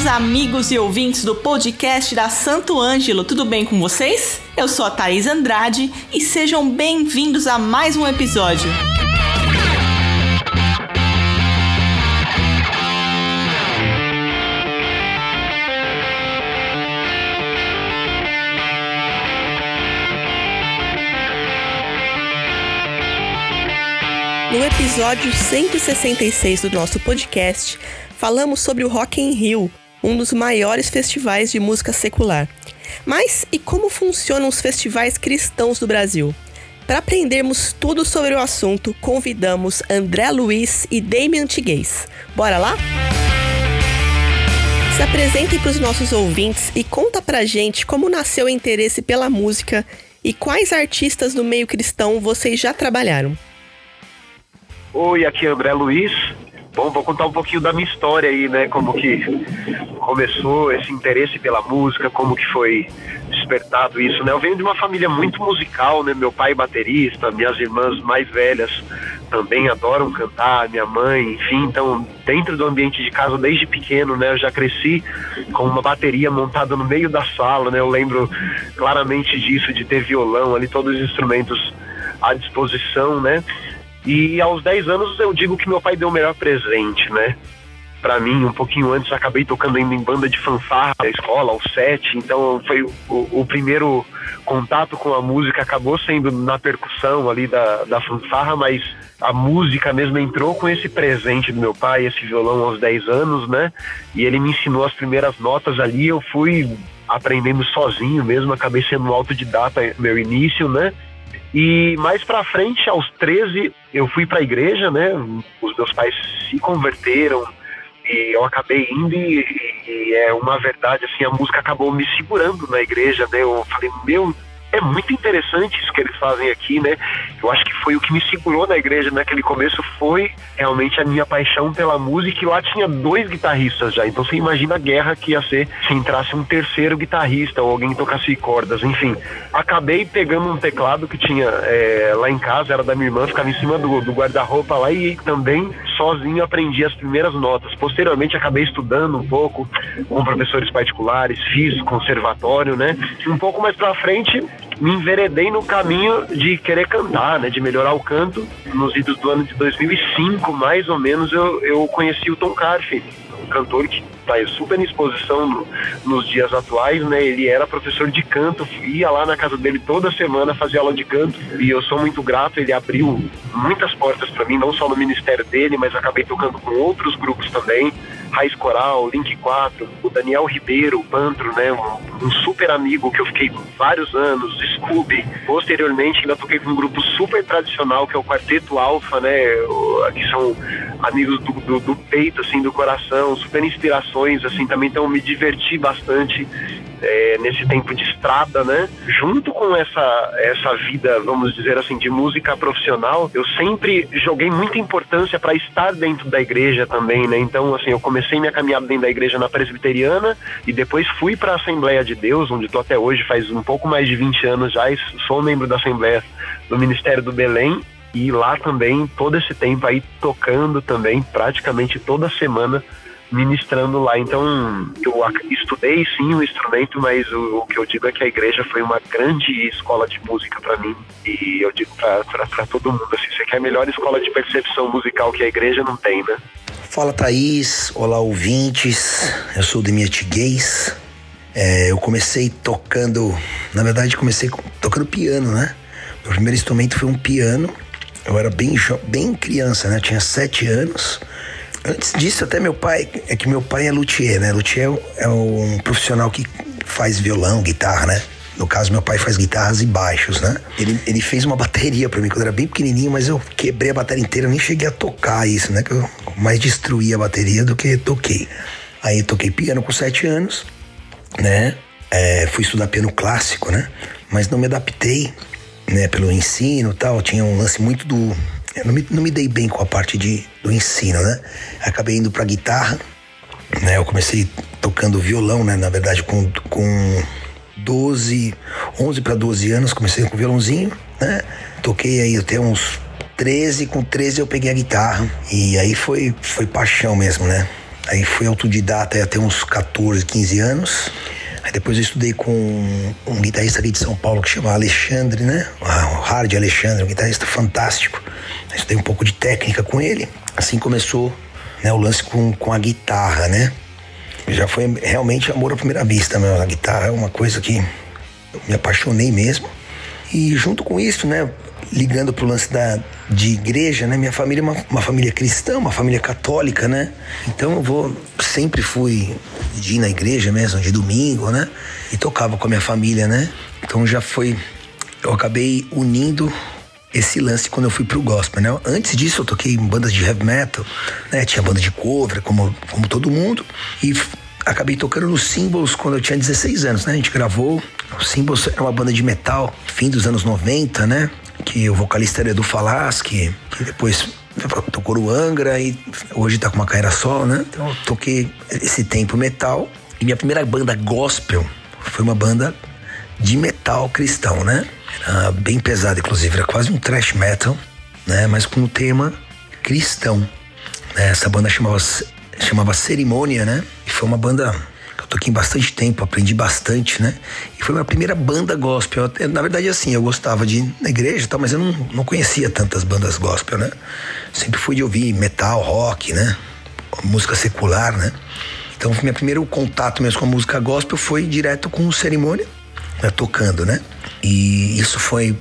queridos amigos e ouvintes do podcast da Santo Ângelo, tudo bem com vocês? Eu sou a Thaís Andrade e sejam bem-vindos a mais um episódio. No episódio 166 do nosso podcast, falamos sobre o Rock in Rio, um dos maiores festivais de música secular. Mas e como funcionam os festivais cristãos do Brasil? Para aprendermos tudo sobre o assunto, convidamos André Luiz e Damian Tiguez. Bora lá? Se apresentem para os nossos ouvintes e conta pra gente como nasceu o interesse pela música e quais artistas do meio cristão vocês já trabalharam. Oi, aqui é André Luiz. Bom, vou contar um pouquinho da minha história aí, né? Como que começou esse interesse pela música, como que foi despertado isso, né? Eu venho de uma família muito musical, né? Meu pai baterista, minhas irmãs mais velhas também adoram cantar, minha mãe, enfim, então dentro do ambiente de casa desde pequeno, né? Eu já cresci com uma bateria montada no meio da sala, né? Eu lembro claramente disso, de ter violão ali, todos os instrumentos à disposição, né? E aos 10 anos eu digo que meu pai deu o melhor presente, né? Para mim, um pouquinho antes, acabei tocando ainda em banda de fanfarra da escola, aos 7, então foi o, o, primeiro contato com a música, acabou sendo na percussão ali da, da fanfarra, mas a música mesmo entrou com esse presente do meu pai, esse violão aos 10 anos, né? E ele me ensinou as primeiras notas ali, eu fui aprendendo sozinho mesmo, acabei sendo autodidata meu início, né? E mais para frente, aos 13, eu fui para a igreja, né? Os meus pais se converteram e eu acabei indo e, e, é uma verdade assim, a música acabou me segurando na igreja, né? Eu falei, meu, é muito interessante isso que eles fazem aqui, né? Eu acho que foi o que me segurou na igreja naquele começo, foi realmente a minha paixão pela música. E lá tinha dois guitarristas já, então você imagina a guerra que ia ser se entrasse um terceiro guitarrista ou alguém tocasse cordas, enfim. Acabei pegando um teclado que tinha é, lá em casa, era da minha irmã, ficava em cima do, do guarda-roupa lá e também sozinho aprendi as primeiras notas. Posteriormente acabei estudando um pouco com professores particulares, fiz conservatório, né? Um pouco mais pra frente me enveredei no caminho de querer cantar, né, de melhorar o canto. Nos idos do ano de 2005, mais ou menos, eu, eu conheci o Tom Carfe, um cantor que está super em exposição no, nos dias atuais, né? Ele era professor de canto, ia lá na casa dele toda semana fazer aula de canto e eu sou muito grato. Ele abriu muitas portas para mim, não só no ministério dele, mas acabei tocando com outros grupos também. Raiz Coral, Link 4, o Daniel Ribeiro, o Pantro, né? Um, um, super amigo que eu fiquei vários anos, Scooby. Posteriormente, ainda toquei com um grupo super tradicional que é o Quarteto Alfa, né? Que são amigos do, do, do peito, assim, do coração, super inspirações, assim, também então me diverti bastante é, nesse tempo de estrada, né? Junto com essa, essa vida, vamos dizer assim, de música profissional, eu sempre joguei muita importância para estar dentro da igreja também, né? Então, assim, eu comecei minha caminhada dentro da igreja na presbiteriana e depois fui para a Assembleia de Deus, onde estou até hoje, faz um pouco mais de 20 anos já, sou membro da Assembleia do Ministério do Belém e lá também todo esse tempo aí tocando também praticamente toda semana ministrando lá. Então, eu estudei sim o instrumento, mas o, o, que eu digo é que a igreja foi uma grande escola de música para mim. E eu digo para todo mundo, assim, você quer a melhor escola de percepção musical que a igreja não tem, né? Fala Thaís, olá ouvintes, eu sou o Demiete Gays. É, eu comecei tocando, na verdade comecei tocando piano, né? Meu primeiro instrumento foi um piano. Eu era bem, bem criança, né? Eu tinha sete anos. Antes disso, até meu pai, é que meu pai é luthier, né? Luthier é um profissional que faz violão, guitarra, né? No caso, meu pai faz guitarras e baixos, né? Ele, ele fez uma bateria para mim quando eu era bem pequenininho, mas eu quebrei a bateria inteira, nem cheguei a tocar isso, né? Que eu mais destruí a bateria do que toquei. Aí toquei piano com sete anos, né? É, fui estudar piano clássico, né? Mas não me adaptei, né? Pelo ensino e tal. Tinha um lance muito do eu não me, não me dei bem com a parte de, do ensino, né? Acabei indo pra guitarra, né? Eu comecei tocando violão, né? Na verdade, com, com 12, 11 para 12 anos, comecei com violãozinho, né? Toquei aí até uns 13, com 13 eu peguei a guitarra e aí foi, foi paixão mesmo, né? Aí fui autodidata até uns 14, 15 anos. Aí depois eu estudei com um guitarrista ali de São Paulo que chama Alexandre, né? O Hard Alexandre, um guitarrista fantástico. Estudei um pouco de técnica com ele. Assim começou né, o lance com, com a guitarra, né? Já foi realmente amor à primeira vista, meu. A guitarra é uma coisa que eu me apaixonei mesmo. E junto com isso, né, ligando pro lance da, de igreja, né? Minha família é uma, uma, família cristã, uma família católica, né? Então eu vou, sempre fui de ir na igreja mesmo, de domingo, né? E tocava com a minha família, né? Então já foi, eu acabei unindo esse lance quando eu fui pro gospel, né? Antes disso eu toquei em bandas de heavy metal, né? Tinha banda de cover, como, como todo mundo. E acabei tocando no Symbols quando eu tinha 16 anos, né? A gente gravou. O Symbols era uma banda de metal, fim dos anos 90, né? Que o vocalista era Edu Falaschi, que depois tocou no Angra e hoje tá com uma carreira só, né? Então eu toquei esse tempo metal. E minha primeira banda gospel foi uma banda de metal cristão, né? Era bem pesada, inclusive, era quase um thrash metal, né? Mas com o tema cristão. Né? Essa banda chamava chamava Cerimônia, né? E foi uma banda que eu toquei bastante tempo, aprendi bastante, né? E foi minha primeira banda gospel. Eu, na verdade, assim, eu gostava de ir na igreja e tal, mas eu não, não conhecia tantas bandas gospel, né? Sempre fui de ouvir metal, rock, né? Música secular, né? Então, meu primeiro contato mesmo com a música gospel foi direto com o Cerimônia, né? tocando, né? E isso foi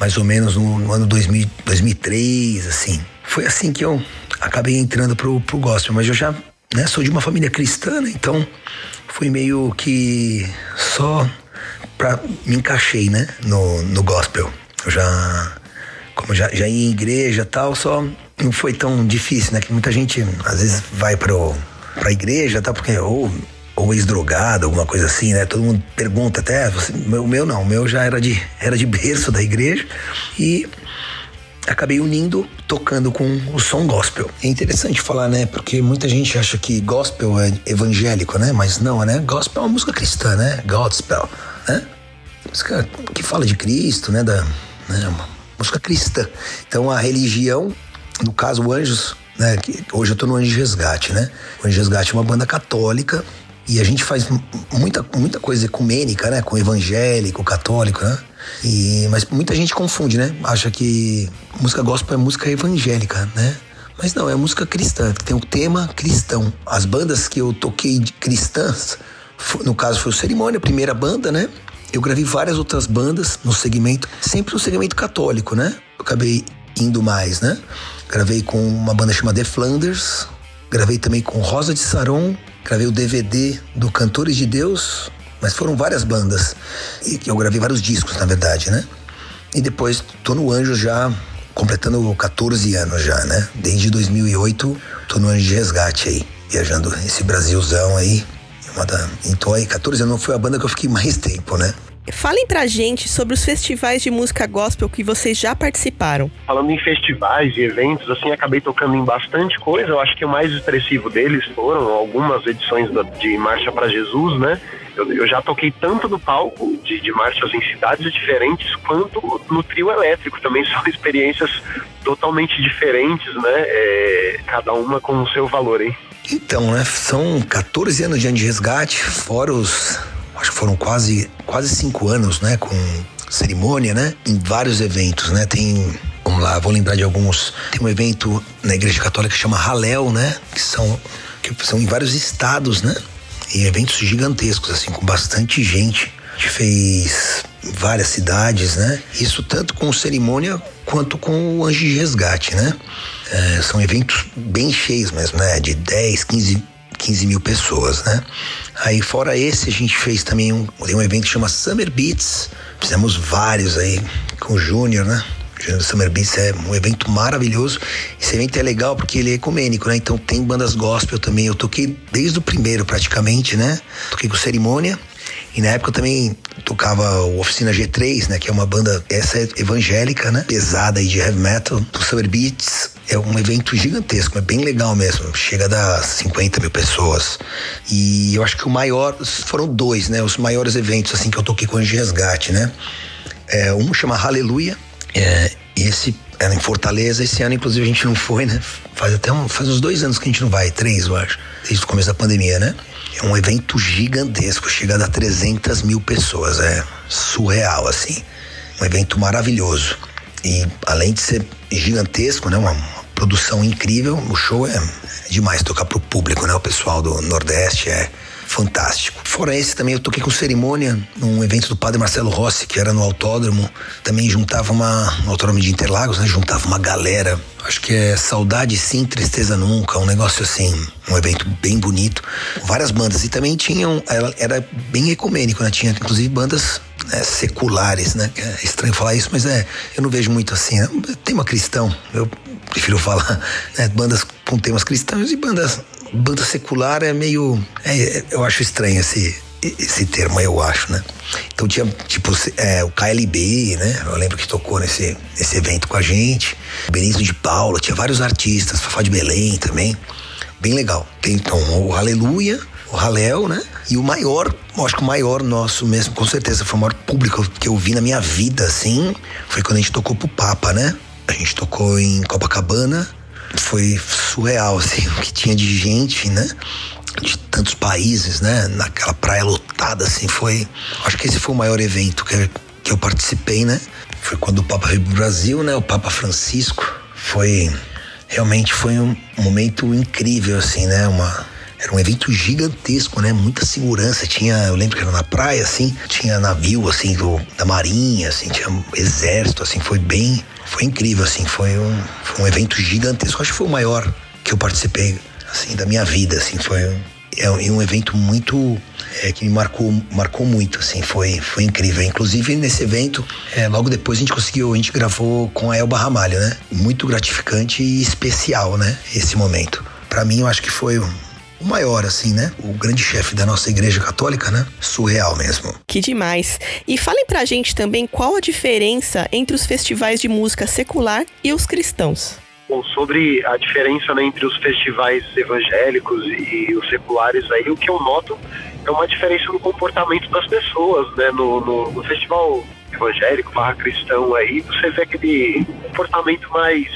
mais ou menos no, no ano 2000, 2003, assim. Foi assim que eu acabei entrando pro, pro gospel, mas eu já né, sou de uma família cristã, né, então fui meio que só pra me encaixei, né, no, no gospel. Eu já, como já, já ia em igreja tal, só não foi tão difícil, né, que muita gente às vezes vai pro, pra igreja, tá, porque ou ou ex-drogado, alguma coisa assim, né? Todo mundo pergunta até, você, o meu não, o meu já era de, era de berço da igreja e acabei unindo tocando com o som gospel. É interessante falar, né? Porque muita gente acha que gospel é evangélico, né? Mas não, né? Gospel é uma música cristã, né? Godspell, né? Música que fala de Cristo, né? Da, né? Uma música cristã. Então a religião, no caso Anjos, né? Que hoje eu tô no Anjos Resgate, né? O Anjos Resgate é uma banda católica e a gente faz muita, muita coisa ecumênica, né? Com evangélico, católico, né? E, mas muita gente confunde, né? Acha que música gospel é música evangélica, né? Mas não, é música cristã, que tem um tema cristão. As bandas que eu toquei de cristãs, no caso foi o Cerimônia, a primeira banda, né? Eu gravei várias outras bandas no segmento, sempre no segmento católico, né? Eu acabei indo mais, né? Gravei com uma banda chamada The Flanders, gravei também com Rosa de Saron, gravei o DVD do Cantores de Deus, mas foram várias bandas. E eu gravei vários discos, na verdade, né? E depois tô no Anjos já completando 14 anos já, né? Desde 2008 tô no Anjo de Resgate aí, viajando esse Brasilzão aí. Então aí 14 anos foi a banda que eu fiquei mais tempo, né? Falem pra gente sobre os festivais de música gospel que vocês já participaram. Falando em festivais e eventos, assim, acabei tocando em bastante coisa. Eu acho que o mais expressivo deles foram algumas edições de Marcha para Jesus, né? Eu, eu, já toquei tanto no palco de, de marchas em cidades diferentes quanto no trio elétrico. Também são experiências totalmente diferentes, né? É, cada uma com o seu valor, hein? Então, né? São 14 anos de ano de resgate, fora os. Acho que foram quase, quase cinco anos, né? Com cerimônia, né? Em vários eventos, né? Tem Vamos lá, vou lembrar de alguns. Tem um evento na Igreja Católica que chama Halel, né? Que são, que são em vários estados, né? e eventos gigantescos, assim, com bastante gente. A gente fez várias cidades, né? Isso tanto com cerimônia quanto com o Anjo de Resgate, né? É, são eventos bem cheios mesmo, né? De 10, 15, 15 mil pessoas, né? Aí fora esse, a gente fez também um, um evento que chama Summer Beats. Fizemos vários aí com o Júnior, né? Summer Beats é um evento maravilhoso. Esse evento é legal porque ele é ecumênico, né? Então tem bandas gospel também. Eu toquei desde o primeiro praticamente, né? Toquei com cerimônia. E na época eu também tocava o Oficina G3, né? Que é uma banda, essa é evangélica, né? Pesada aí de heavy metal. Do Summer Beats é um evento gigantesco, é bem legal mesmo. Chega a dar 50 mil pessoas. E eu acho que o maior, foram dois, né? Os maiores eventos, assim, que eu toquei com o Resgate, né? É, um chama Aleluia, é, esse era em Fortaleza, esse ano inclusive a gente não foi, né? Faz até um, faz uns dois anos que a gente não vai, três eu acho, desde o começo da pandemia, né? É um evento gigantesco, chega a dar 300 mil pessoas, é surreal assim. Um evento maravilhoso. E além de ser gigantesco, né? Uma produção incrível, o show é demais tocar pro público, né? O pessoal do Nordeste é fantástico. Fora esse, também eu toquei com cerimônia num evento do padre Marcelo Rossi, que era no autódromo. Também juntava uma. no autódromo de Interlagos, né? Juntava uma galera. Acho que é Saudade Sim, Tristeza Nunca, um negócio assim, um evento bem bonito. Várias bandas. E também tinham. Era, bem ecumênico, né? Tinha inclusive bandas né, seculares, né? É estranho falar isso, mas é. Eu não vejo muito assim. Né? Tema cristão. Eu prefiro falar, né? Bandas com temas cristãos e bandas banda secular é meio. É, eu acho estranho esse, esse termo, eu acho, né? Então tinha, tipo, é, o KLB, né? Eu lembro que tocou nesse, nesse evento com a gente. Benício de Paula, tinha vários artistas, Fafá de Belém também. Bem legal. Tem então o Aleluia, o Halel, né? E o maior, acho que o maior nosso mesmo, com certeza, foi o maior público que eu vi na minha vida, assim, foi quando a gente tocou pro Papa, né? A gente tocou em Copacabana foi surreal, assim, o que tinha de gente, né? De tantos países, né? Naquela praia lotada, assim, foi. Acho que esse foi o maior evento que, que eu participei, né? Foi quando o Papa veio pro Brasil, né? O Papa Francisco. Foi. Realmente foi um momento incrível, assim, né? Uma, era um evento gigantesco, né? Muita segurança. Tinha, eu lembro que era na praia, assim, tinha navio, assim, do, da marinha, assim, tinha exército, assim, foi bem, foi incrível, assim, foi um, foi um evento gigantesco. Acho que foi o maior que eu participei, assim, da minha vida, assim, foi um, é um evento muito é, que me marcou, marcou muito, assim, foi, foi incrível. Inclusive nesse evento, é, logo depois a gente conseguiu, a gente gravou com a Elba Ramalho, né? Muito gratificante e especial, né? Esse momento. Para mim, eu acho que foi o maior, assim, né? O grande chefe da nossa igreja católica, né? Surreal mesmo. Que demais. E falem pra gente também qual a diferença entre os festivais de música secular e os cristãos. Bom, sobre a diferença né, entre os festivais evangélicos e os seculares aí, o que eu noto é uma diferença no comportamento das pessoas, né? No, no, no festival evangélico barra cristão aí, você vê aquele comportamento mais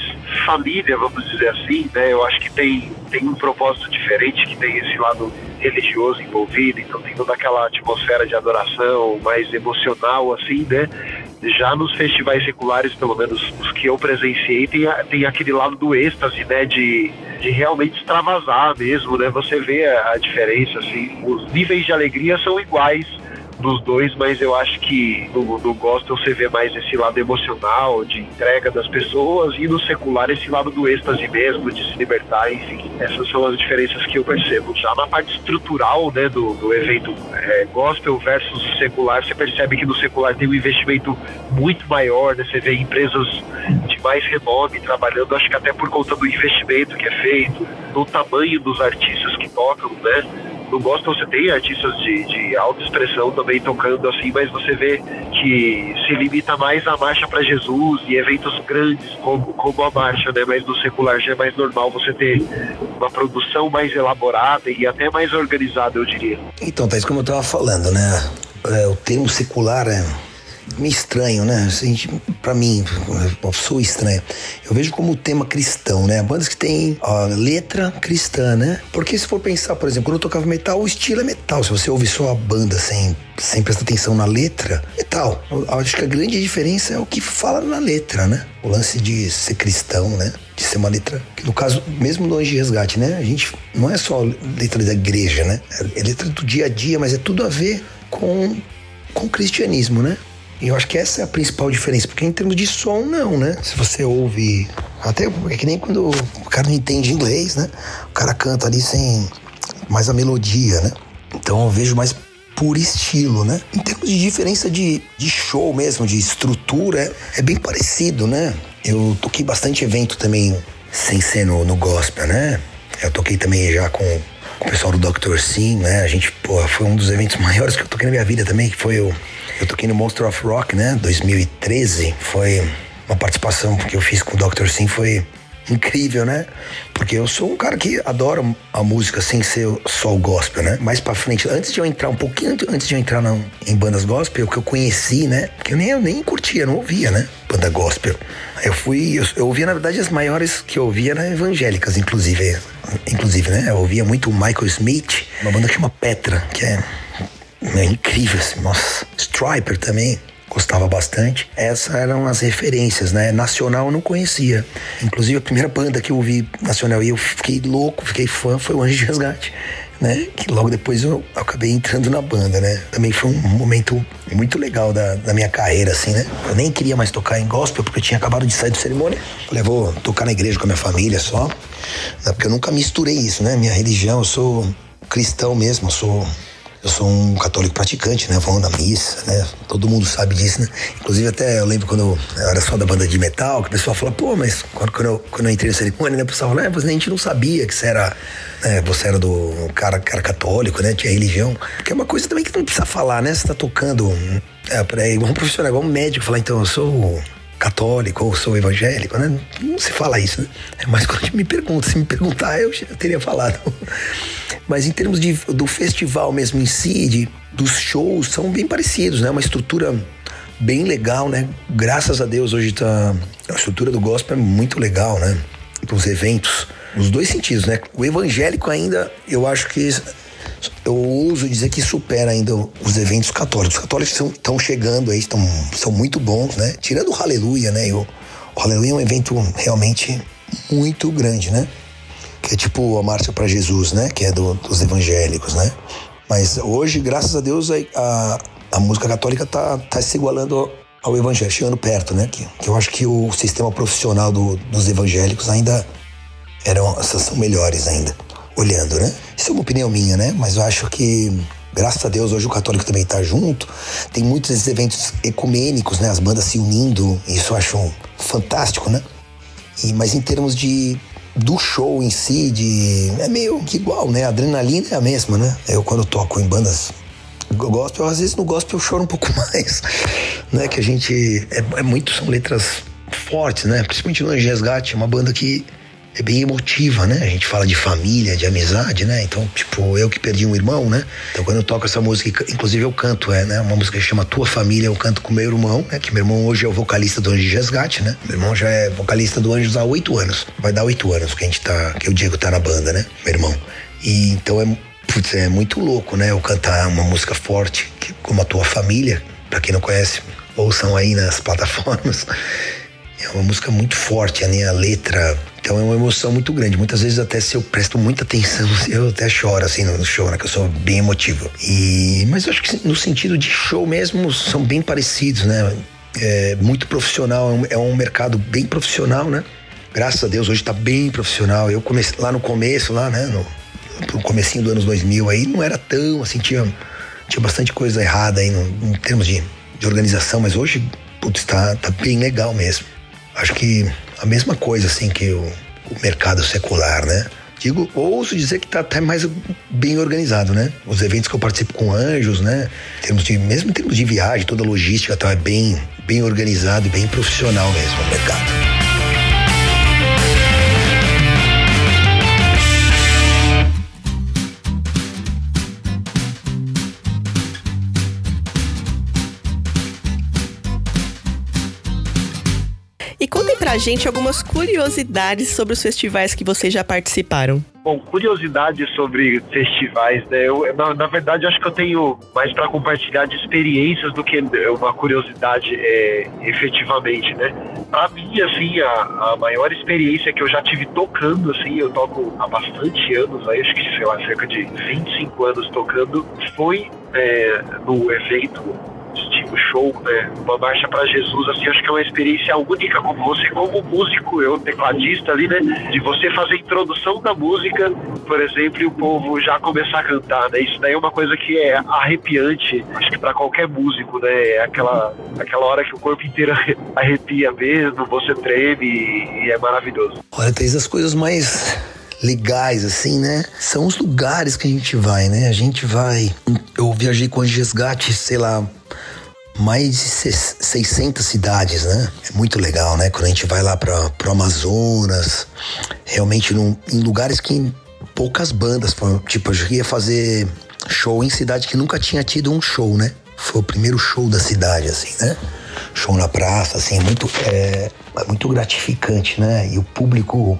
família, vamos dizer assim, né? Eu acho que tem, tem um propósito diferente, que tem esse lado religioso envolvido, então tem toda aquela atmosfera de adoração mais emocional, assim, né? Já nos festivais seculares, pelo menos os que eu presenciei, tem, tem aquele lado do êxtase, né? De, de realmente extravasar mesmo, né? Você vê a, a diferença, assim, os níveis de alegria são iguais, dos dois, mas eu acho que no, no gospel você vê mais esse lado emocional, de entrega das pessoas, e no secular esse lado do êxtase mesmo, de se libertar, enfim. Essas são as diferenças que eu percebo. Já na parte estrutural né, do, do evento é, gospel versus secular, você percebe que no secular tem um investimento muito maior, né? Você vê empresas de mais renome trabalhando, acho que até por conta do investimento que é feito, do tamanho dos artistas que tocam, né? No gospel você tem artistas de, de alta expressão também tocando assim, mas você vê que se limita mais à marcha para Jesus e eventos grandes como, como a marcha, né? Mas no secular já é mais normal você ter uma produção mais elaborada e até mais organizada, eu diria. Então, Thais, como eu estava falando, né? É, o termo secular é meio estranho, né? Para mim, sou estranho. Eu vejo como tema cristão, né? Bandas que tem a letra cristã, né? Porque se for pensar, por exemplo, quando eu tocava metal, o estilo é metal. Se você ouve só a banda sem, sem prestar atenção na letra, metal. Eu acho que a grande diferença é o que fala na letra, né? O lance de ser cristão, né? De ser uma letra. Que no caso, mesmo do Anjo de Resgate, né? A gente não é só letra da igreja, né? É letra do dia a dia, mas é tudo a ver com, com o cristianismo, né? E eu acho que essa é a principal diferença, porque em termos de som, não, né? Se você ouve. Até é que nem quando o cara não entende inglês, né? O cara canta ali sem mais a melodia, né? Então eu vejo mais por estilo, né? Em termos de diferença de, de show mesmo, de estrutura, é, é bem parecido, né? Eu toquei bastante evento também sem ser no, no gospel, né? Eu toquei também já com, com o pessoal do Dr. Sim, né? A gente, pô, foi um dos eventos maiores que eu toquei na minha vida também, que foi o eu toquei no Monster of Rock, né? 2013. Foi uma participação que eu fiz com o Dr. Sim, foi incrível, né? Porque eu sou um cara que adora a música sem ser só o gospel, né? Mais pra frente, antes de eu entrar um pouquinho antes de eu entrar na, em bandas gospel, o que eu conheci, né? Que eu nem, eu nem curtia, não ouvia, né? Banda gospel. Eu fui, eu, eu ouvia, na verdade, as maiores que eu ouvia eram evangélicas, inclusive. Inclusive, né? Eu ouvia muito o Michael Smith, uma banda que chama Petra, que é, é incrível, assim, nossa. Striper também gostava bastante. Essas eram as referências, né? Nacional eu não conhecia. Inclusive a primeira banda que eu ouvi nacional e eu fiquei louco, fiquei fã foi o Anjo de Resgate. Né? Que logo depois eu acabei entrando na banda, né? Também foi um momento muito legal da, da minha carreira, assim, né? Eu nem queria mais tocar em gospel porque eu tinha acabado de sair do cerimônia. Falei, vou tocar na igreja com a minha família só. Né? Porque eu nunca misturei isso, né? Minha religião, eu sou cristão mesmo, eu sou eu sou um católico praticante, né? Vou na missa, né? Todo mundo sabe disso, né? Inclusive até eu lembro quando eu era só da banda de metal, que o pessoal fala, pô, mas quando, quando, eu, quando eu entrei na cerimônia, né? O pessoal fala, é, a gente não sabia que você era, né? Você era do cara, cara católico, né? Tinha religião. Que é uma coisa também que não precisa falar, né? Você tá tocando. É igual um profissional, igual um médico falar, então, eu sou católico ou sou evangélico, né? Não se fala isso, né? É mais quando me pergunta. Se me perguntar, eu teria falado. Mas em termos de, do festival mesmo em si, de, dos shows, são bem parecidos, né? Uma estrutura bem legal, né? Graças a Deus hoje tá... A estrutura do gospel é muito legal, né? Os eventos, nos dois sentidos, né? O evangélico ainda, eu acho que eu ouso dizer que supera ainda os eventos católicos. Os católicos estão chegando aí, estão, são muito bons, né? Tirando o Aleluia, né? O, o Aleluia é um evento realmente muito grande, né? Que é tipo a Marcha para Jesus, né? Que é do, dos evangélicos, né? Mas hoje, graças a Deus, a, a, a música católica tá, tá se igualando ao evangelho, chegando perto, né? Que, que, eu acho que o sistema profissional do, dos evangélicos ainda eram, são melhores ainda olhando, né? Isso é uma opinião minha, né? Mas eu acho que graças a Deus hoje o católico também está junto. Tem muitos esses eventos ecumênicos, né? As bandas se unindo, isso eu acho fantástico, né? E, mas em termos de do show em si, de é meio que igual, né? A adrenalina é a mesma, né? Eu quando toco em bandas gospel, às vezes no gospel eu choro um pouco mais, né? Que a gente é, é muito são letras fortes, né? Principalmente no Anjo Resgate, uma banda que é bem emotiva, né? A gente fala de família, de amizade, né? Então, tipo, eu que perdi um irmão, né? Então, quando eu toco essa música, inclusive eu canto, é, né? Uma música que chama Tua Família, eu canto com meu irmão, né? Que meu irmão hoje é o vocalista do Anjos de Resgate, né? Meu irmão já é vocalista do Anjos há oito anos. Vai dar oito anos que a gente tá, que o Diego tá na banda, né? Meu irmão. E então é, putz, é muito louco, né? Eu cantar uma música forte, que, como a Tua Família, pra quem não conhece, ouçam aí nas plataformas. É uma música muito forte, a minha letra então é uma emoção muito grande. Muitas vezes até se eu presto muita atenção, eu até choro assim no show, né? Que eu sou bem emotivo. E mas eu acho que no sentido de show mesmo são bem parecidos, né? É muito profissional, é um, é um mercado bem profissional, né? Graças a Deus hoje está bem profissional. Eu comecei lá no começo, lá, né? No, no comecinho dos anos 2000 aí não era tão assim tinha tinha bastante coisa errada aí no, em termos de, de organização, mas hoje putz, tá, tá bem legal mesmo. Acho que a mesma coisa assim que o, o mercado secular, né? Digo, ouso dizer que está até mais bem organizado, né? Os eventos que eu participo com anjos, né? Em termos de, mesmo em termos de viagem, toda a logística tá, é bem, bem organizado e bem profissional mesmo o mercado. Pra gente algumas curiosidades sobre os festivais que vocês já participaram. Bom, curiosidades sobre festivais, né? Eu, na, na verdade, acho que eu tenho mais para compartilhar de experiências do que uma curiosidade é, efetivamente, né? Para mim, assim, a, a, maior experiência que eu já tive tocando, assim, eu toco há bastante anos, aí, acho que, sei lá, cerca de 25 anos tocando, foi é, no evento tipo show, né? Uma marcha para Jesus, assim, acho que é uma experiência única como você, como músico, eu tecladista ali, né? De você fazer a introdução da música, por exemplo, e o povo já começar a cantar, né? Isso daí é uma coisa que é arrepiante, acho que para qualquer músico, né? É aquela, aquela hora que o corpo inteiro arrepia mesmo, você treme e, é maravilhoso. Olha, tem as coisas mais legais, assim, né? São os lugares que a gente vai, né? A gente vai. Eu viajei com o Resgate, sei lá, mais de 600 cidades, né? É muito legal, né? Quando a gente vai lá para o Amazonas, realmente num, em lugares que poucas bandas, tipo, eu ia fazer show em cidade que nunca tinha tido um show, né? Foi o primeiro show da cidade, assim, né? Show na praça, assim, é muito, é, é muito gratificante, né? E o público,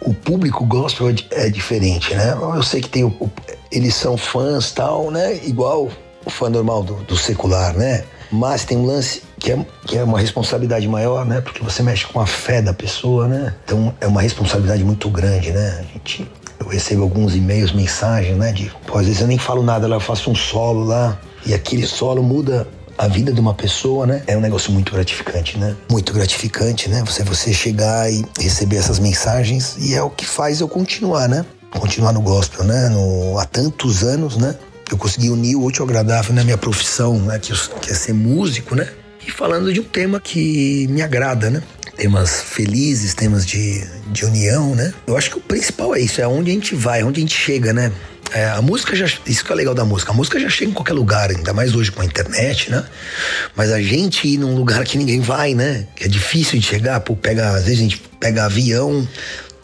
o público gospel é, é diferente, né? Eu sei que tem o, o, eles são fãs tal, né? Igual o fã normal do, do secular, né? Mas tem um lance que é, que é uma responsabilidade maior, né? Porque você mexe com a fé da pessoa, né? Então é uma responsabilidade muito grande, né? A gente, eu recebo alguns e-mails, mensagens, né? De, pô, às vezes eu nem falo nada lá, eu faço um solo lá e aquele solo muda a vida de uma pessoa, né? É um negócio muito gratificante, né? Muito gratificante, né? Você você chegar e receber essas mensagens e é o que faz eu continuar, né? Continuar no gospel, né? No, há tantos anos, né? Eu consegui unir o útil ao agradável na minha profissão, né, que, que é ser músico, né? E falando de um tema que me agrada, né? Temas felizes, temas de, de união, né? Eu acho que o principal é isso, é onde a gente vai, onde a gente chega, né? É, a música já. Isso que é legal da música. A música já chega em qualquer lugar, ainda mais hoje com a internet, né? Mas a gente ir num lugar que ninguém vai, né? Que é difícil de chegar, pô, pega. Às vezes a gente pega avião,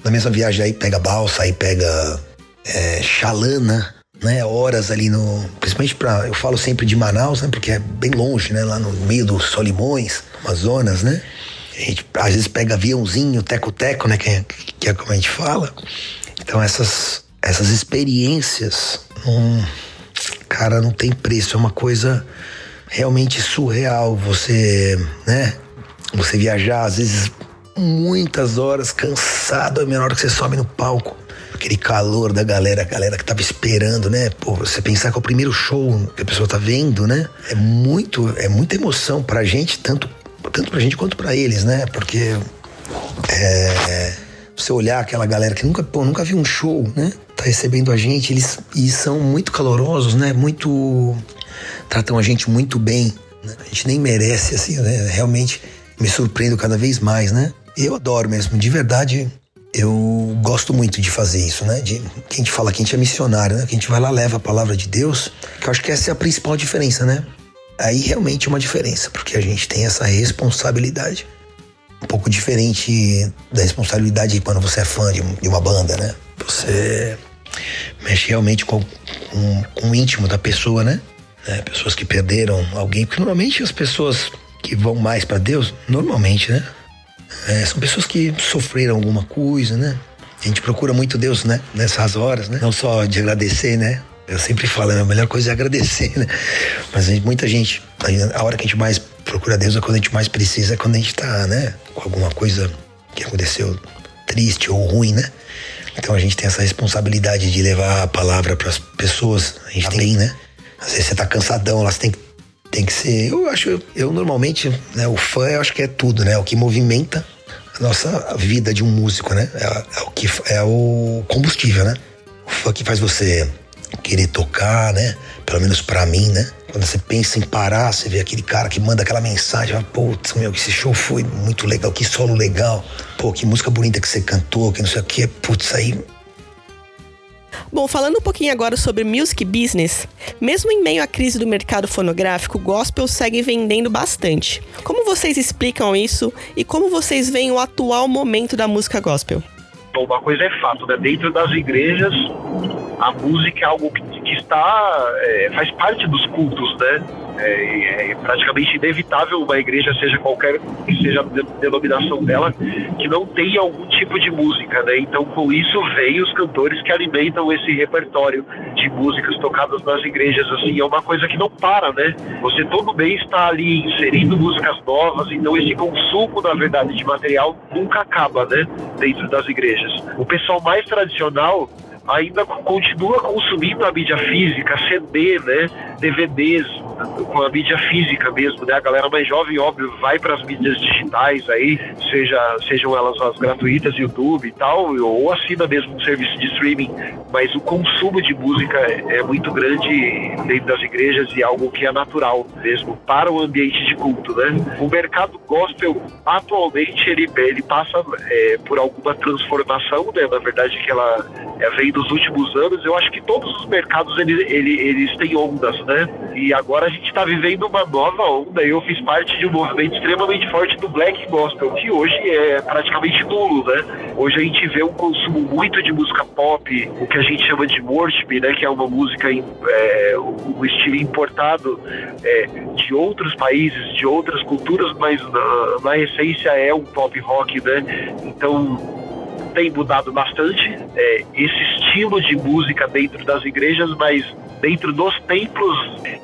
na mesma viagem aí pega balsa, aí pega é, chalana, né, horas ali no, principalmente para, eu falo sempre de Manaus, né, porque é bem longe, né, lá no meio dos Solimões, Amazonas, né? A gente às vezes pega aviãozinho, teco-teco, né, que é, que é como a gente fala. Então essas essas experiências, um, cara, não tem preço, é uma coisa realmente surreal você, né? Você viajar às vezes muitas horas cansado, a menor que você sobe no palco aquele calor da galera, a galera que tava esperando, né? Pô, você pensar que é o primeiro show que a pessoa tá vendo, né? É muito, é muita emoção pra gente, tanto, tanto pra gente quanto pra eles, né? Porque é, você olhar aquela galera que nunca, pô, nunca viu um show, né? Tá recebendo a gente, eles e são muito calorosos, né? Muito tratam a gente muito bem. Né? A gente nem merece assim, né? Realmente me surpreendo cada vez mais, né? Eu adoro mesmo, de verdade eu gosto muito de fazer isso, né? De, que a gente fala que a gente é missionário, né? Que a gente vai lá leva a palavra de Deus. Que eu acho que essa é a principal diferença, né? Aí realmente é uma diferença, porque a gente tem essa responsabilidade. Um pouco diferente da responsabilidade quando você é fã de, de uma banda, né? Você mexe realmente com, com, com o íntimo da pessoa, né? É, pessoas que perderam alguém, porque normalmente as pessoas que vão mais para Deus, normalmente, né? É, são pessoas que sofreram alguma coisa, né? A gente procura muito Deus, né? Nessas horas, né? Não só de agradecer, né? Eu sempre falo, a melhor coisa é agradecer, né? Mas muita gente, a hora que a gente mais procura Deus é quando a gente mais precisa, é quando a gente tá, né? Com alguma coisa que aconteceu triste ou ruim, né? Então a gente tem essa responsabilidade de levar a palavra para as pessoas. A gente tem, né? Às vezes você tá cansadão, elas têm que tem que ser. Eu acho, eu normalmente, né, o fã eu acho que é tudo, né? O que movimenta a nossa vida de um músico, né? É, é, o que é o combustível, né? O fã que faz você querer tocar, né? Pelo menos para mim, né? Quando você pensa em parar, você vê aquele cara que manda aquela mensagem, putz, meu, esse show foi muito legal, que solo legal, pô, que música bonita que você cantou, que não sei o que, putz, aí Bom, falando um pouquinho agora sobre music business, mesmo em meio à crise do mercado fonográfico, o gospel segue vendendo bastante. Como vocês explicam isso e como vocês veem o atual momento da música gospel? Bom, uma coisa é fato, né? Dentro das igrejas, a música é algo que, que está é, faz parte dos cultos, né? É, é, praticamente inevitável uma igreja, seja qualquer que seja a denominação dela, que não tenha algum tipo de música, né? Então, com isso vem os cantores que alimentam esse repertório de músicas tocadas nas igrejas, assim, é uma coisa que não para, né? Você todo mês está ali inserindo músicas novas, então esse consumo, na verdade, de material nunca acaba, né? Dentro das igrejas. O pessoal mais tradicional ainda continua consumindo a mídia física, CD, né, DVDs, com a mídia física mesmo, né? A galera mais jovem, óbvio, vai para as mídias digitais aí, seja, sejam elas as gratuitas, YouTube e tal, ou assina mesmo um serviço de streaming. Mas o consumo de música é, é muito grande dentro das igrejas e algo que é natural mesmo para o ambiente de culto, né? O mercado gospel atualmente ele, ele passa é, por alguma transformação, né? Na verdade que ela é, vem do dos últimos anos, eu acho que todos os mercados eles, eles, eles têm ondas, né? E agora a gente está vivendo uma nova onda. Eu fiz parte de um movimento extremamente forte do Black Gospel, que hoje é praticamente nulo, né? Hoje a gente vê um consumo muito de música pop, o que a gente chama de worship, né? Que é uma música, é, um estilo importado é, de outros países, de outras culturas, mas na, na essência é um pop rock, né? Então tem mudado bastante é, esse estilo de música dentro das igrejas, mas dentro dos templos,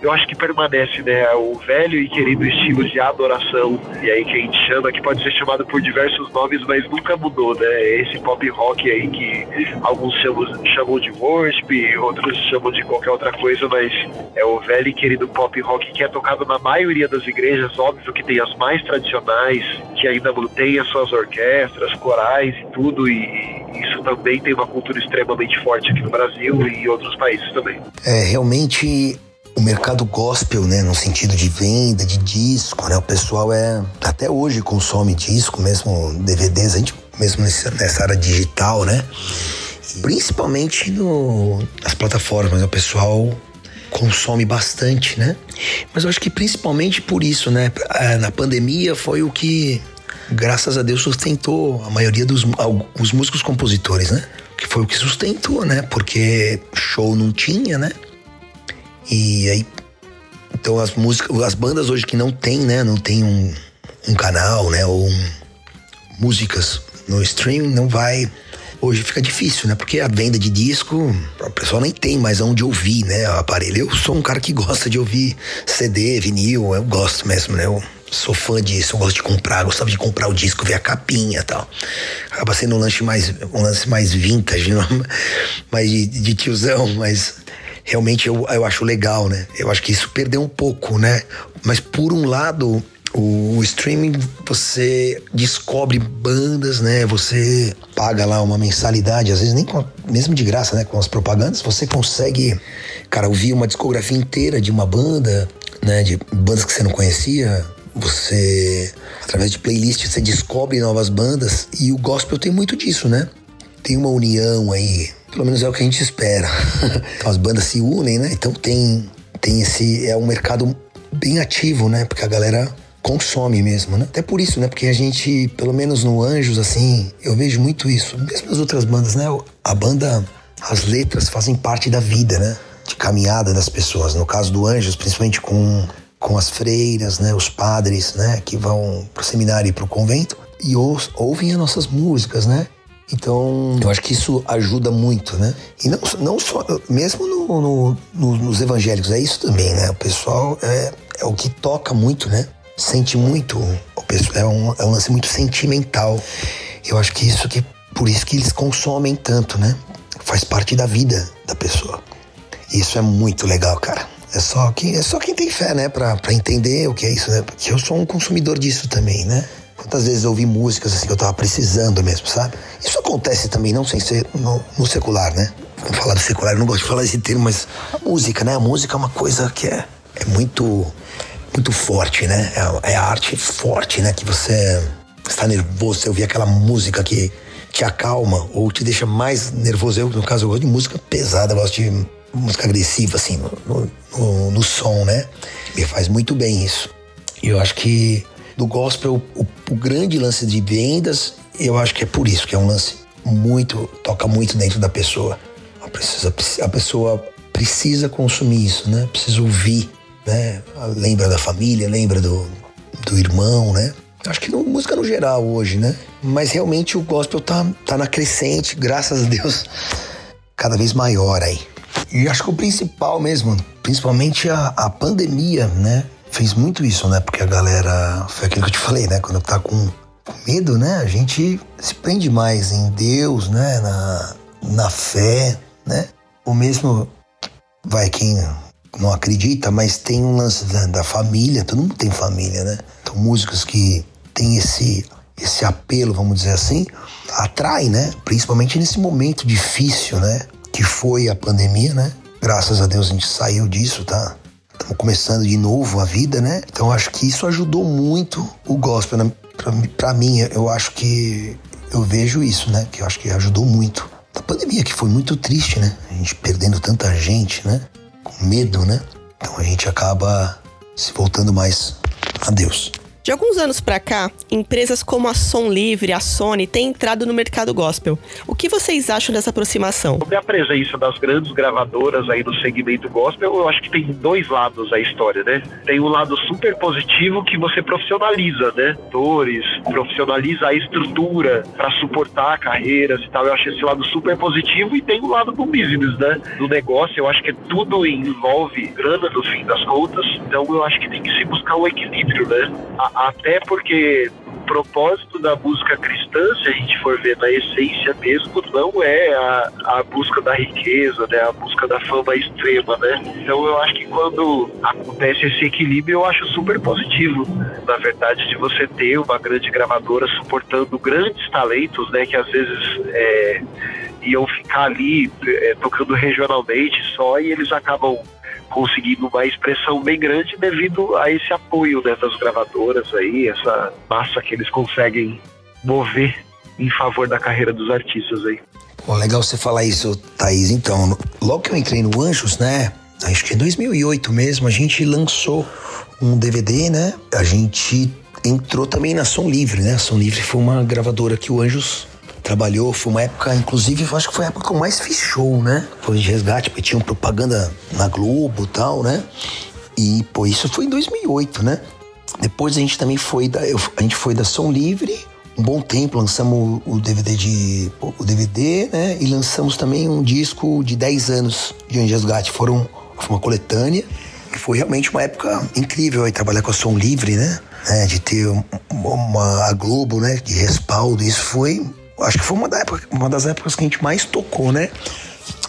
eu acho que permanece, né? O velho e querido estilo de adoração, e aí que a gente chama, que pode ser chamado por diversos nomes, mas nunca mudou, né? Esse pop rock aí que alguns chamam, chamam de worship, outros chamam de qualquer outra coisa, mas é o velho e querido pop rock que é tocado na maioria das igrejas, óbvio que tem as mais tradicionais, que ainda mantém as suas orquestras, corais e tudo, e isso também tem uma cultura extremamente forte aqui no Brasil e em outros países também. É, realmente o mercado gospel, né, no sentido de venda de disco, né, o pessoal é até hoje consome disco, mesmo DVDs, a gente mesmo nessa área digital, né, principalmente no, nas plataformas, o pessoal consome bastante, né? Mas eu acho que principalmente por isso, né? É, na pandemia foi o que graças a Deus, sustentou a maioria dos os músicos compositores, né? Que foi o que sustentou, né? Porque show não tinha, né? E aí. Então as músicas, as bandas hoje que não tem, né? Não tem um, um canal, né? Ou um, músicas no streaming, não vai. Hoje fica difícil, né? Porque a venda de disco, o pessoal nem tem mais onde ouvir, né? O aparelho. Eu sou um cara que gosta de ouvir CD, vinil, eu gosto mesmo, né? Eu, sou fã disso, eu gosto de comprar, gostava de comprar o disco, ver a capinha e tal. Acaba sendo um lance mais, um lance mais vintage, não? mais de, de tiozão, mas realmente eu, eu acho legal, né? Eu acho que isso perdeu um pouco, né? Mas por um lado, o, o streaming você descobre bandas, né? Você paga lá uma mensalidade, às vezes nem com, mesmo de graça, né? Com as propagandas, você consegue, cara, ouvir uma discografia inteira de uma banda, né? De bandas que você não conhecia, você, através de playlists, você descobre novas bandas e o gospel tem muito disso, né? Tem uma união aí, pelo menos é o que a gente espera. então as bandas se unem, né? Então tem, tem esse. É um mercado bem ativo, né? Porque a galera consome mesmo, né? Até por isso, né? Porque a gente, pelo menos no Anjos, assim, eu vejo muito isso. Mesmo as outras bandas, né? A banda, as letras fazem parte da vida, né? De caminhada das pessoas. No caso do Anjos, principalmente com com as freiras, né, os padres, né, que vão pro seminário e pro convento e ou, ouvem as nossas músicas, né? Então, eu acho que isso ajuda muito, né? E não, não só, mesmo no, no, no, nos evangélicos, é isso também, né? O pessoal é, é o que toca muito, né? Sente muito, o pessoal, é, um, é um lance muito sentimental. Eu acho que isso que, por isso que eles consomem tanto, né? Faz parte da vida da pessoa. Isso é muito legal, cara. É só quem, é só quem tem fé, né, pra, pra entender o que é isso, né? Porque eu sou um consumidor disso também, né? Quantas vezes eu ouvi músicas assim que eu tava precisando mesmo, sabe? Isso acontece também, não sem ser no, no secular, né? Vamos falar do secular, eu não gosto de falar esse termo, mas a música, né? A música é uma coisa que é, é muito, muito forte, né? É, é a arte forte, né? Que você está nervoso, você ouvir aquela música que te acalma ou te deixa mais nervoso. Eu, no caso, eu gosto de música pesada, eu gosto de música agressiva, assim, no, no, no, som, né? Me faz muito bem isso. E eu acho que do gospel, o, o, grande lance de vendas, eu acho que é por isso, que é um lance muito, toca muito dentro da pessoa. A, precisa, a pessoa precisa consumir isso, né? Precisa ouvir, né? Lembra da família, lembra do, do irmão, né? Acho que no, música no geral hoje, né? Mas realmente o gospel tá, tá na crescente, graças a Deus, cada vez maior aí. E acho que o principal mesmo, principalmente a, a pandemia, né? Fez muito isso, né? Porque a galera. Foi aquilo que eu te falei, né? Quando tá com, medo, né? A gente se prende mais em Deus, né? Na, na fé, né? O mesmo. Vai quem não acredita, mas tem um lance da, da família, todo mundo tem família, né? Então, músicos que têm esse, esse apelo, vamos dizer assim, atrai, né? Principalmente nesse momento difícil, né? Que foi a pandemia, né? Graças a Deus a gente saiu disso, tá? Estamos começando de novo a vida, né? Então acho que isso ajudou muito o gospel. Né? Para mim, eu acho que eu vejo isso, né? Que eu acho que ajudou muito da pandemia, que foi muito triste, né? A gente perdendo tanta gente, né? Com medo, né? Então a gente acaba se voltando mais a Deus. De alguns anos para cá, empresas como a Som Livre, a Sony, têm entrado no mercado gospel. O que vocês acham dessa aproximação? Sobre a presença das grandes gravadoras aí no segmento gospel, eu acho que tem dois lados a história, né? Tem um lado super positivo que você profissionaliza, né? Atores, profissionaliza a estrutura para suportar carreiras e tal. Eu acho esse lado super positivo e tem o lado do business, né? Do negócio, eu acho que tudo envolve grana no fim das contas. Então eu acho que tem que se buscar um equilíbrio, né? Até porque o propósito da música cristã, se a gente for ver na essência mesmo, não é a, a busca da riqueza, né, a busca da fama extrema, né? Então eu acho que quando acontece esse equilíbrio, eu acho super positivo, na verdade, de você ter uma grande gravadora suportando grandes talentos, né, que às vezes é, iam ficar ali é, tocando regionalmente só e eles acabam conseguindo uma expressão bem grande devido a esse apoio né, das gravadoras aí, essa massa que eles conseguem mover em favor da carreira dos artistas aí. Bom, legal você falar isso, Thaís. Então, logo que eu entrei no Anjos, né? Acho que em 2008 mesmo, a gente lançou um DVD, né? A gente entrou também na Som Livre, né? A Som Livre foi uma gravadora que o Anjos trabalhou, foi uma época, inclusive, acho que foi a época que eu mais fiz show, né? Foi de resgate, porque tinha propaganda na Globo e tal, né? E, pô, isso foi em 2008, né? Depois a gente também foi da, a gente foi da Som Livre, um bom tempo, lançamos o DVD de o DVD, né? E lançamos também um disco de 10 anos de Anjo Resgate, foram foi uma coletânea. E foi realmente uma época incrível aí trabalhar com a Som Livre, né? É, de ter uma, uma a Globo, né, de respaldo, isso foi acho que foi uma, da época, uma das épocas que a gente mais tocou, né?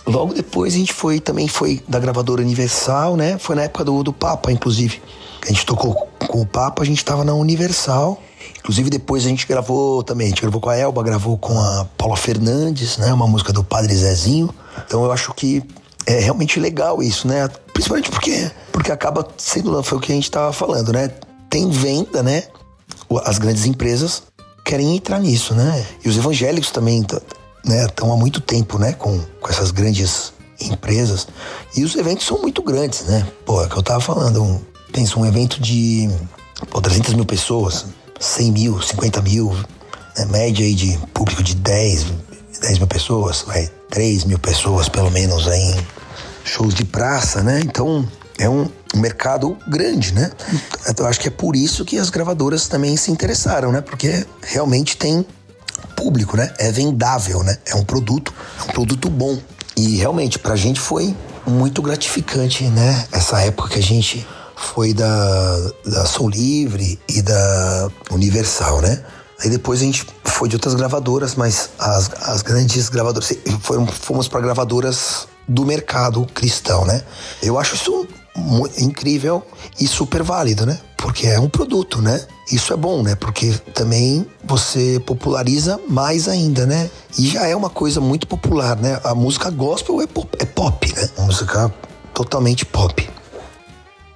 Logo depois a gente foi, também foi da gravadora Universal, né? Foi na época do, do Papa, inclusive. A gente tocou com o Papa, a gente tava na Universal. Inclusive depois a gente gravou também, a gente gravou com a Elba, gravou com a Paula Fernandes, né? Uma música do Padre Zezinho. Então eu acho que é realmente legal isso, né? Principalmente porque, porque acaba sendo, foi o que a gente tava falando, né? Tem venda, né? As grandes empresas querem entrar nisso, né? E os evangélicos também né, estão há muito tempo, né, com, com essas grandes empresas. E os eventos são muito grandes, né? Pô, é o que eu tava falando. Um, pensa, um evento de pô, 300 mil pessoas, 100 mil, 50 mil, né, média aí de público de 10, 10 mil pessoas, vai, 3 mil pessoas pelo menos aí em shows de praça, né? Então, é um mercado grande, né? Eu acho que é por isso que as gravadoras também se interessaram, né? Porque realmente tem público, né? É vendável, né? É um produto, é um produto bom. E realmente pra gente foi muito gratificante, né? Essa época que a gente foi da, da Soul Livre e da Universal, né? Aí depois a gente foi de outras gravadoras, mas as, as grandes gravadoras foram, fomos para gravadoras do mercado cristão, né? Eu acho isso incrível e super válido, né? Porque é um produto, né? Isso é bom, né? Porque também você populariza mais ainda, né? E já é uma coisa muito popular, né? A música gospel é pop, é pop né? música totalmente pop.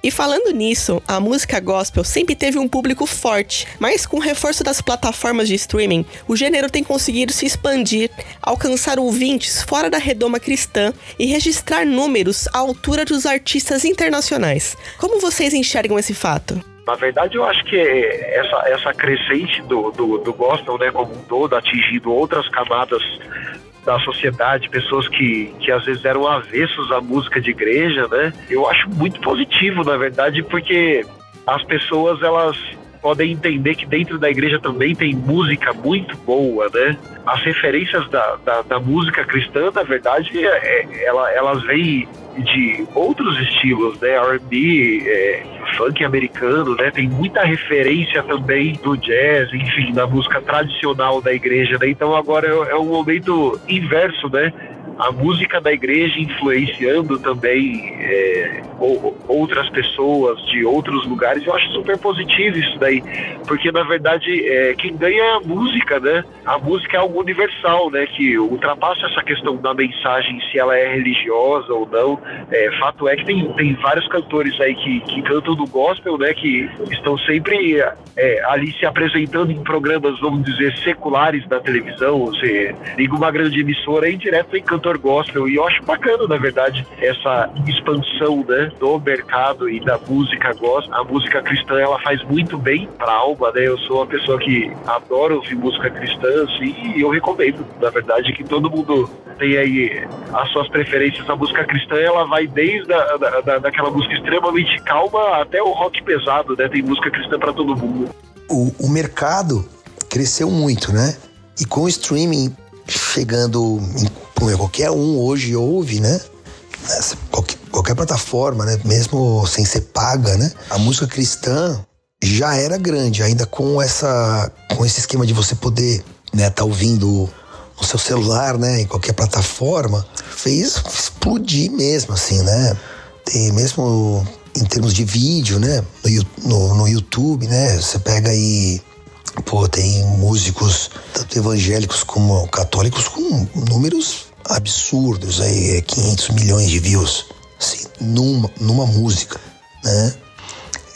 E falando nisso, a música gospel sempre teve um público forte, mas com o reforço das plataformas de streaming, o gênero tem conseguido se expandir, alcançar ouvintes fora da redoma cristã e registrar números à altura dos artistas internacionais. Como vocês enxergam esse fato? Na verdade, eu acho que essa, essa crescente do, do, do gospel, né, como um todo, atingindo outras camadas da sociedade, pessoas que, que às vezes eram avessos à música de igreja, né? Eu acho muito positivo, na verdade, porque as pessoas elas podem entender que dentro da igreja também tem música muito boa, né? As referências da, da, da música cristã, na verdade, é, é, ela, elas vêm de outros estilos, né? R&B, é, funk americano, né? Tem muita referência também do jazz, enfim, da música tradicional da igreja, né? Então agora é, é um momento inverso, né? A música da igreja influenciando também é, outras pessoas de outros lugares, eu acho super positivo isso daí, porque na verdade é, quem ganha é a música, né? A música é algo universal, né? Que ultrapassa essa questão da mensagem se ela é religiosa ou não. É, fato é que tem, tem vários cantores aí que, que cantam do gospel, né? Que estão sempre é, ali se apresentando em programas, vamos dizer, seculares da televisão. Você liga uma grande emissora e direto tem cantor gospel. E eu acho bacana, na verdade, essa expansão né, do mercado e da música gospel. A música cristã ela faz muito bem para a alma, né? Eu sou uma pessoa que adora ouvir música cristã, assim, e eu recomendo, na verdade, que todo mundo tem aí as suas preferências. A música cristã ela vai desde a, da, da, daquela música extremamente calma até o rock pesado, né? Tem música cristã para todo mundo. O, o mercado cresceu muito, né? E com o streaming chegando em qualquer um hoje ouve, né? Qualquer, qualquer plataforma, né? Mesmo sem ser paga, né? A música cristã já era grande, ainda com essa com esse esquema de você poder, né, tá ouvindo no seu celular, né, em qualquer plataforma, fez explodir mesmo assim, né? Tem mesmo em termos de vídeo, né, no, no, no YouTube, né? Você pega aí Pô, tem músicos, tanto evangélicos como católicos, com números absurdos aí, 500 é milhões de views, assim, numa, numa música, né?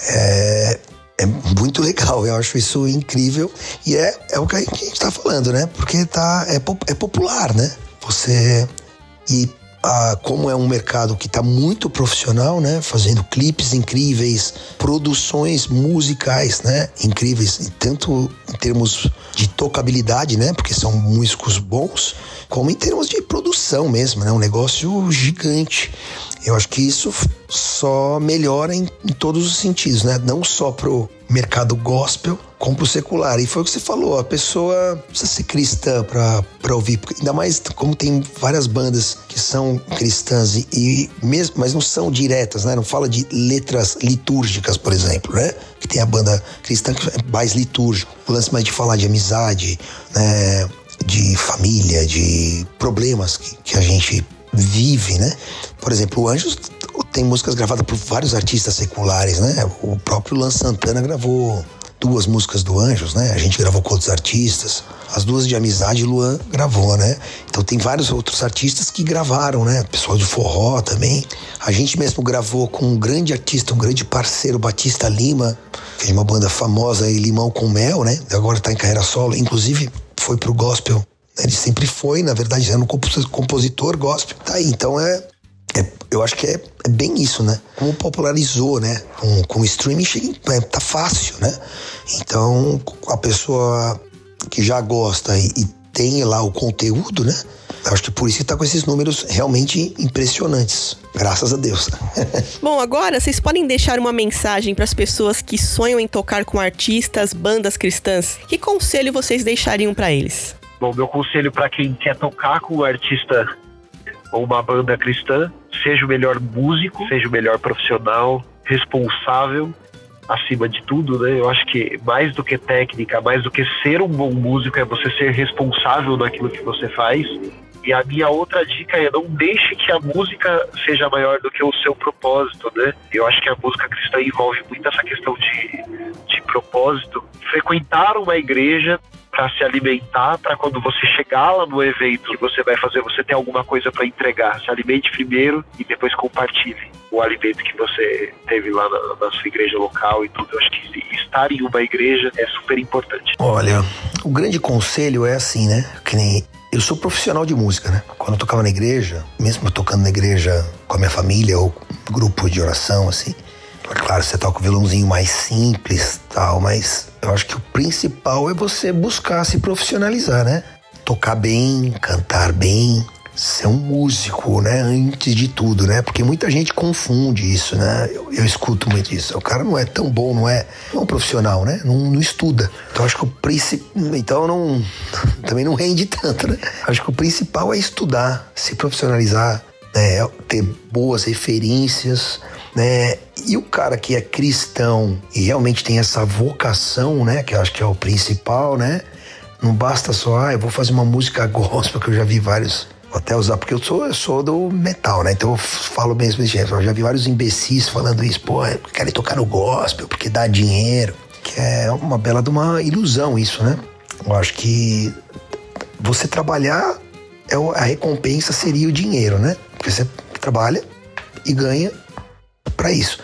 É, é muito legal, eu acho isso incrível e é, é o que a gente está falando, né? Porque tá, é, é popular, né? Você. E ah, como é um mercado que está muito profissional, né? Fazendo clipes incríveis, produções musicais, né? Incríveis, tanto em termos de tocabilidade, né? Porque são músicos bons, como em termos de produção mesmo, né? Um negócio gigante. Eu acho que isso só melhora em, em todos os sentidos, né? Não só pro mercado gospel, como pro secular. E foi o que você falou, a pessoa precisa ser cristã pra, pra ouvir, ainda mais como tem várias bandas que são cristãs e, e, mesmo, mas não são diretas, né? Não fala de letras litúrgicas, por exemplo, né? Que tem a banda cristã que é mais litúrgico. O lance mais de falar de amizade, né? De família, de problemas que, que a gente vive, né? Por exemplo, o Anjos tem músicas gravadas por vários artistas seculares, né? O próprio Lan Santana gravou duas músicas do Anjos, né? A gente gravou com outros artistas. As duas de amizade, Luan gravou, né? Então tem vários outros artistas que gravaram, né? Pessoal de forró também. A gente mesmo gravou com um grande artista, um grande parceiro, Batista Lima, que é uma banda famosa aí, Limão com Mel, né? Agora tá em carreira solo. Inclusive foi pro gospel ele sempre foi, na verdade, era um compositor gospel. Tá aí, então é, é eu acho que é, é, bem isso, né? Como popularizou, né? Com, com o streaming é, tá fácil, né? Então, a pessoa que já gosta e, e tem lá o conteúdo, né? Eu acho que por isso que tá com esses números realmente impressionantes. Graças a Deus. Bom, agora vocês podem deixar uma mensagem para as pessoas que sonham em tocar com artistas, bandas cristãs. Que conselho vocês deixariam para eles? Bom, meu conselho para quem quer tocar com um artista ou uma banda cristã, seja o melhor músico, seja o melhor profissional, responsável acima de tudo, né? Eu acho que mais do que técnica, mais do que ser um bom músico é você ser responsável naquilo que você faz. E a minha outra dica é não deixe que a música seja maior do que o seu propósito, né? Eu acho que a música cristã envolve muito essa questão de, de propósito. Frequentar uma igreja para se alimentar, para quando você chegar lá no evento que você vai fazer, você ter alguma coisa para entregar. Se alimente primeiro e depois compartilhe o alimento que você teve lá na, na, sua igreja local e tudo. Eu acho que estar em uma igreja é super importante. Olha, o grande conselho é assim, né? Que nem eu sou profissional de música, né? Quando eu tocava na igreja, mesmo tocando na igreja com a minha família ou grupo de oração, assim, Claro, você toca o violãozinho mais simples tal, mas eu acho que o principal é você buscar se profissionalizar, né? Tocar bem, cantar bem, ser um músico, né? Antes de tudo, né? Porque muita gente confunde isso, né? Eu, eu escuto muito isso. O cara não é tão bom, não é, não é um profissional, né? Não, não estuda. Então acho que o principal. Então não. Também não rende tanto, né? Acho que o principal é estudar, se profissionalizar, né? ter boas referências né? E o cara que é cristão e realmente tem essa vocação, né? Que eu acho que é o principal, né? Não basta só, ah, eu vou fazer uma música gospel, que eu já vi vários até usar, porque eu sou, eu sou do metal, né? Então eu falo mesmo jeito. Eu já vi vários imbecis falando isso, pô, querem tocar no gospel porque dá dinheiro. Que é uma bela de uma ilusão isso, né? Eu acho que você trabalhar, é a recompensa seria o dinheiro, né? Porque você trabalha e ganha para isso.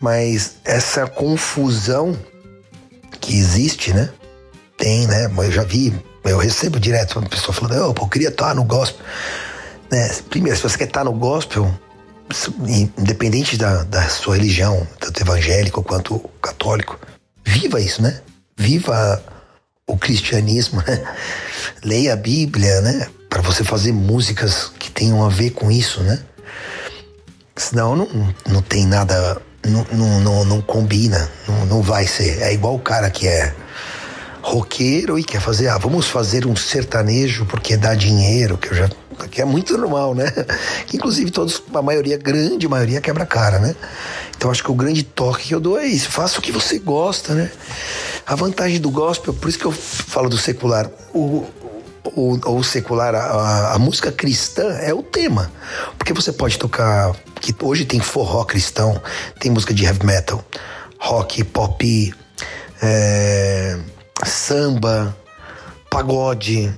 Mas essa confusão que existe, né? Tem, né? Eu já vi, eu recebo direto uma pessoa falando, oh, eu queria estar no gospel. Né? Primeiro, se você quer estar no gospel, independente da, da sua religião, tanto evangélico quanto católico, viva isso, né? Viva o cristianismo, né? Leia a Bíblia, né? Para você fazer músicas que tenham a ver com isso, né? Senão não, não tem nada não, não, não, não combina, não, não vai ser. É igual o cara que é roqueiro e quer fazer, ah, vamos fazer um sertanejo porque dá dinheiro, que eu já que é muito normal, né? Inclusive todos, a maioria, grande maioria quebra cara, né? Então acho que o grande toque que eu dou é isso, faça o que você gosta, né? A vantagem do gospel, por isso que eu falo do secular, o, ou secular, a, a, música cristã é o tema. Porque você pode tocar. que Hoje tem forró cristão, tem música de heavy metal, rock, pop, é, samba, pagode.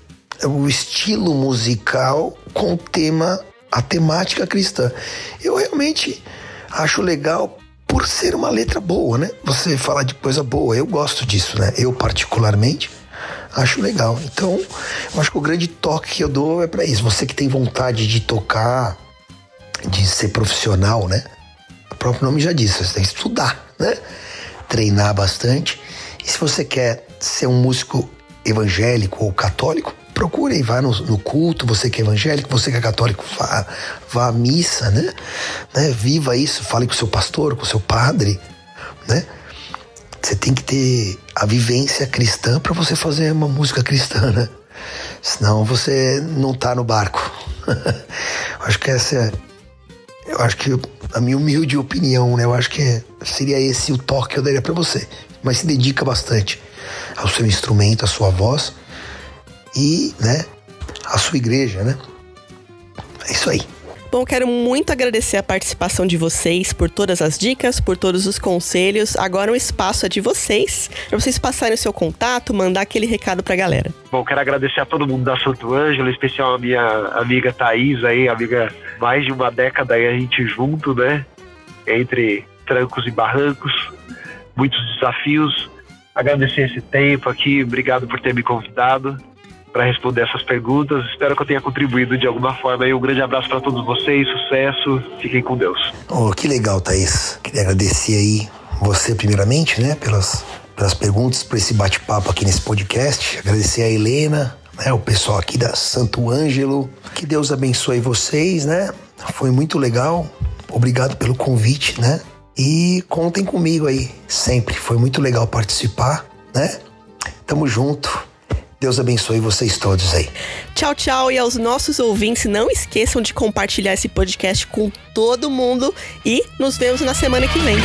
O estilo musical com o tema, a temática cristã. Eu realmente acho legal por ser uma letra boa, né? Você fala de coisa boa, eu gosto disso, né? Eu particularmente acho legal. Então, eu acho que o grande toque que eu dou é para isso. Você que tem vontade de tocar, de ser profissional, né? O próprio nome já disse, você tem que estudar, né? Treinar bastante. E se você quer ser um músico evangélico ou católico, procure e vá no, no, culto, você que é evangélico, você que é católico, vá, vá à missa, né? né? Viva isso, fale com o seu pastor, com o seu padre, né? Você tem que ter a vivência cristã para você fazer uma música cristã, né? Senão você não tá no barco. acho que essa é. Eu acho que a minha humilde opinião, né? Eu acho que seria esse o toque que eu daria para você. Mas se dedica bastante ao seu instrumento, à sua voz e, né, à sua igreja, né? É isso aí. Bom, quero muito agradecer a participação de vocês por todas as dicas, por todos os conselhos. Agora o espaço é de vocês, para vocês passarem o seu contato, mandar aquele recado para a galera. Bom, quero agradecer a todo mundo da Santo Ângelo, em especial a minha amiga Thaís aí, amiga mais de uma década aí a gente junto, né? Entre trancos e barrancos, muitos desafios. Agradecer esse tempo aqui, obrigado por ter me convidado para responder essas perguntas. Espero que eu tenha contribuído de alguma forma. E um grande abraço para todos vocês, sucesso, fiquem com Deus. Oh, que legal, Thaís. Queria agradecer aí você primeiramente, né, pelas, pelas perguntas, por esse bate-papo aqui nesse podcast. Agradecer a Helena, né, o pessoal aqui da Santo Ângelo. Que Deus abençoe vocês, né? Foi muito legal. Obrigado pelo convite, né? E contem comigo aí sempre. Foi muito legal participar, né? Tamo junto. Deus abençoe vocês todos aí. Tchau, tchau. E aos nossos ouvintes, não esqueçam de compartilhar esse podcast com todo mundo. E nos vemos na semana que vem.